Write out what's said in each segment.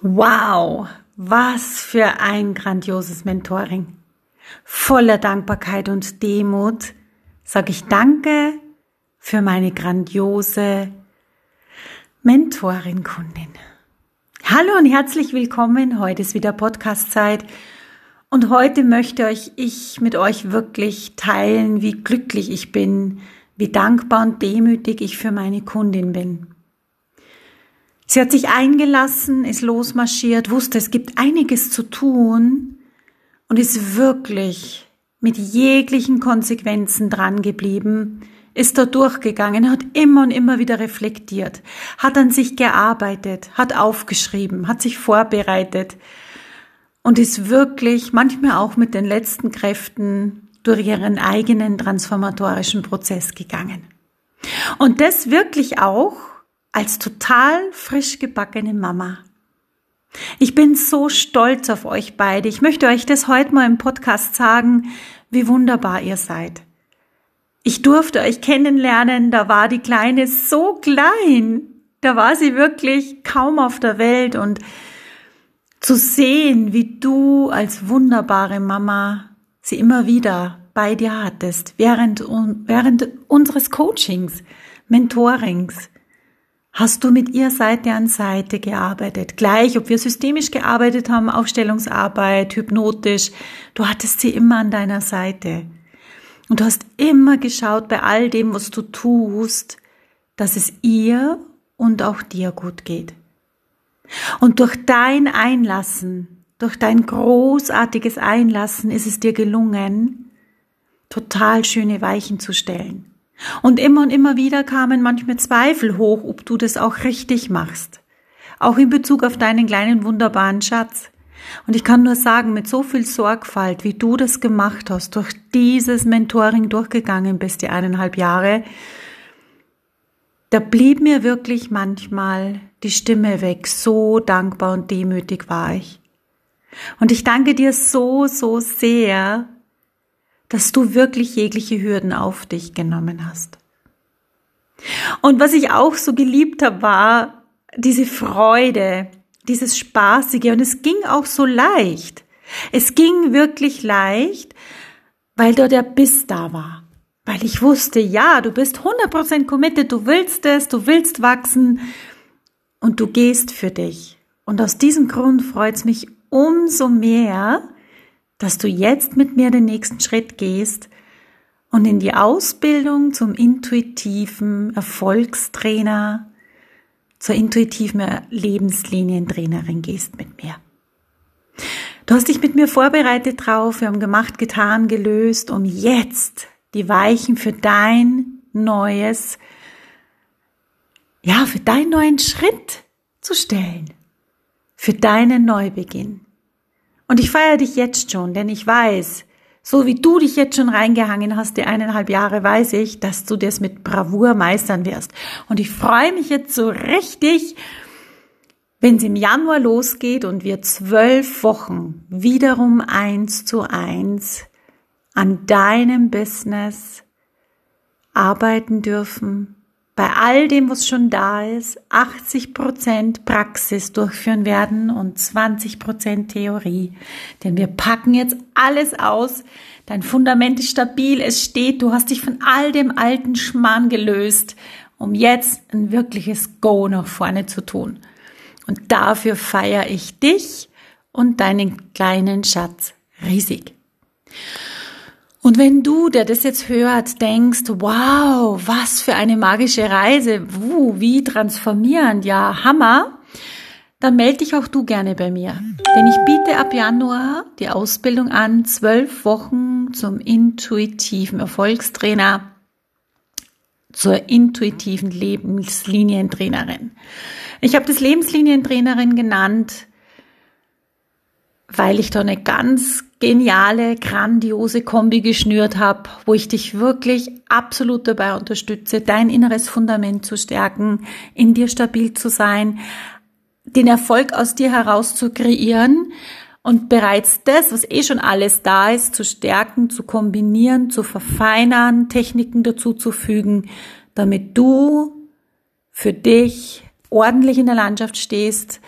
Wow, was für ein grandioses Mentoring. Voller Dankbarkeit und Demut sage ich Danke für meine grandiose Mentorin-Kundin. Hallo und herzlich willkommen. Heute ist wieder Podcast-Zeit. Und heute möchte euch, ich mit euch wirklich teilen, wie glücklich ich bin, wie dankbar und demütig ich für meine Kundin bin. Sie hat sich eingelassen, ist losmarschiert, wusste, es gibt einiges zu tun und ist wirklich mit jeglichen Konsequenzen dran geblieben, ist da durchgegangen, hat immer und immer wieder reflektiert, hat an sich gearbeitet, hat aufgeschrieben, hat sich vorbereitet und ist wirklich manchmal auch mit den letzten Kräften durch ihren eigenen transformatorischen Prozess gegangen. Und das wirklich auch als total frisch gebackene Mama. Ich bin so stolz auf euch beide. Ich möchte euch das heute mal im Podcast sagen, wie wunderbar ihr seid. Ich durfte euch kennenlernen, da war die Kleine so klein. Da war sie wirklich kaum auf der Welt und zu sehen, wie du als wunderbare Mama sie immer wieder bei dir hattest, während, während unseres Coachings, Mentorings, Hast du mit ihr Seite an Seite gearbeitet? Gleich, ob wir systemisch gearbeitet haben, Aufstellungsarbeit, hypnotisch, du hattest sie immer an deiner Seite. Und du hast immer geschaut bei all dem, was du tust, dass es ihr und auch dir gut geht. Und durch dein Einlassen, durch dein großartiges Einlassen ist es dir gelungen, total schöne Weichen zu stellen. Und immer und immer wieder kamen manchmal Zweifel hoch, ob du das auch richtig machst. Auch in Bezug auf deinen kleinen wunderbaren Schatz. Und ich kann nur sagen, mit so viel Sorgfalt, wie du das gemacht hast, durch dieses Mentoring durchgegangen bist, die eineinhalb Jahre, da blieb mir wirklich manchmal die Stimme weg. So dankbar und demütig war ich. Und ich danke dir so, so sehr, dass du wirklich jegliche Hürden auf dich genommen hast. Und was ich auch so geliebt habe, war diese Freude, dieses Spaßige und es ging auch so leicht. Es ging wirklich leicht, weil da der Biss da war. Weil ich wusste, ja, du bist 100% committed, du willst es, du willst wachsen und du gehst für dich. Und aus diesem Grund freut es mich umso mehr, dass du jetzt mit mir den nächsten Schritt gehst und in die Ausbildung zum intuitiven Erfolgstrainer, zur intuitiven Lebenslinientrainerin gehst mit mir. Du hast dich mit mir vorbereitet drauf, wir haben gemacht, getan, gelöst, um jetzt die Weichen für dein neues, ja, für deinen neuen Schritt zu stellen, für deinen Neubeginn. Und ich feiere dich jetzt schon, denn ich weiß, so wie du dich jetzt schon reingehangen hast, die eineinhalb Jahre, weiß ich, dass du das mit Bravour meistern wirst. Und ich freue mich jetzt so richtig, wenn es im Januar losgeht und wir zwölf Wochen wiederum eins zu eins an deinem Business arbeiten dürfen, bei all dem, was schon da ist, 80 Prozent Praxis durchführen werden und 20 Prozent Theorie. Denn wir packen jetzt alles aus. Dein Fundament ist stabil, es steht, du hast dich von all dem alten Schmarrn gelöst, um jetzt ein wirkliches Go nach vorne zu tun. Und dafür feiere ich dich und deinen kleinen Schatz riesig. Und wenn du, der das jetzt hört, denkst, wow, was für eine magische Reise, wuh, wie transformierend, ja, Hammer, dann melde dich auch du gerne bei mir. Denn ich biete ab Januar die Ausbildung an, zwölf Wochen zum intuitiven Erfolgstrainer, zur intuitiven Lebenslinientrainerin. Ich habe das Lebenslinientrainerin genannt, weil ich da eine ganz geniale, grandiose Kombi geschnürt habe, wo ich dich wirklich absolut dabei unterstütze, dein inneres Fundament zu stärken, in dir stabil zu sein, den Erfolg aus dir heraus zu kreieren und bereits das, was eh schon alles da ist, zu stärken, zu kombinieren, zu verfeinern, Techniken dazu zu fügen, damit du für dich ordentlich in der Landschaft stehst,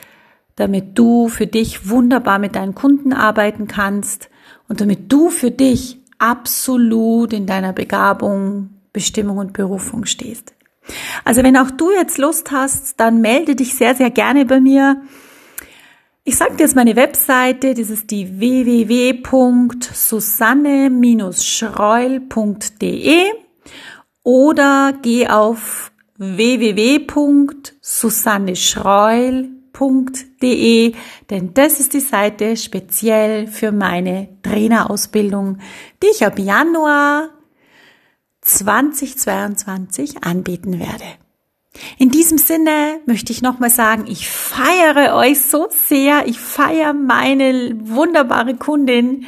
damit du für dich wunderbar mit deinen Kunden arbeiten kannst und damit du für dich absolut in deiner Begabung, Bestimmung und Berufung stehst. Also wenn auch du jetzt Lust hast, dann melde dich sehr, sehr gerne bei mir. Ich sage dir jetzt meine Webseite, das ist die www.susanne-schreul.de oder geh auf www.susanneschreul.de, denn das ist die Seite speziell für meine Trainerausbildung, die ich ab Januar 2022 anbieten werde. In diesem Sinne möchte ich nochmal sagen, ich feiere euch so sehr. Ich feiere meine wunderbare Kundin.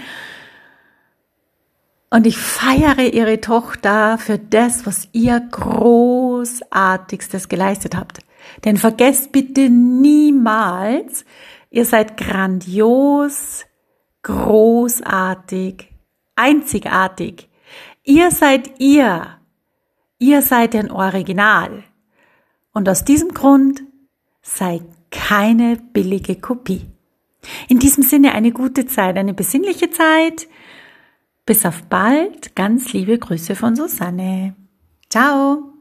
Und ich feiere ihre Tochter für das, was ihr großartigstes geleistet habt. Denn vergesst bitte niemals, ihr seid grandios, großartig, einzigartig. Ihr seid ihr. Ihr seid ein Original. Und aus diesem Grund sei keine billige Kopie. In diesem Sinne eine gute Zeit, eine besinnliche Zeit. Bis auf bald. Ganz liebe Grüße von Susanne. Ciao.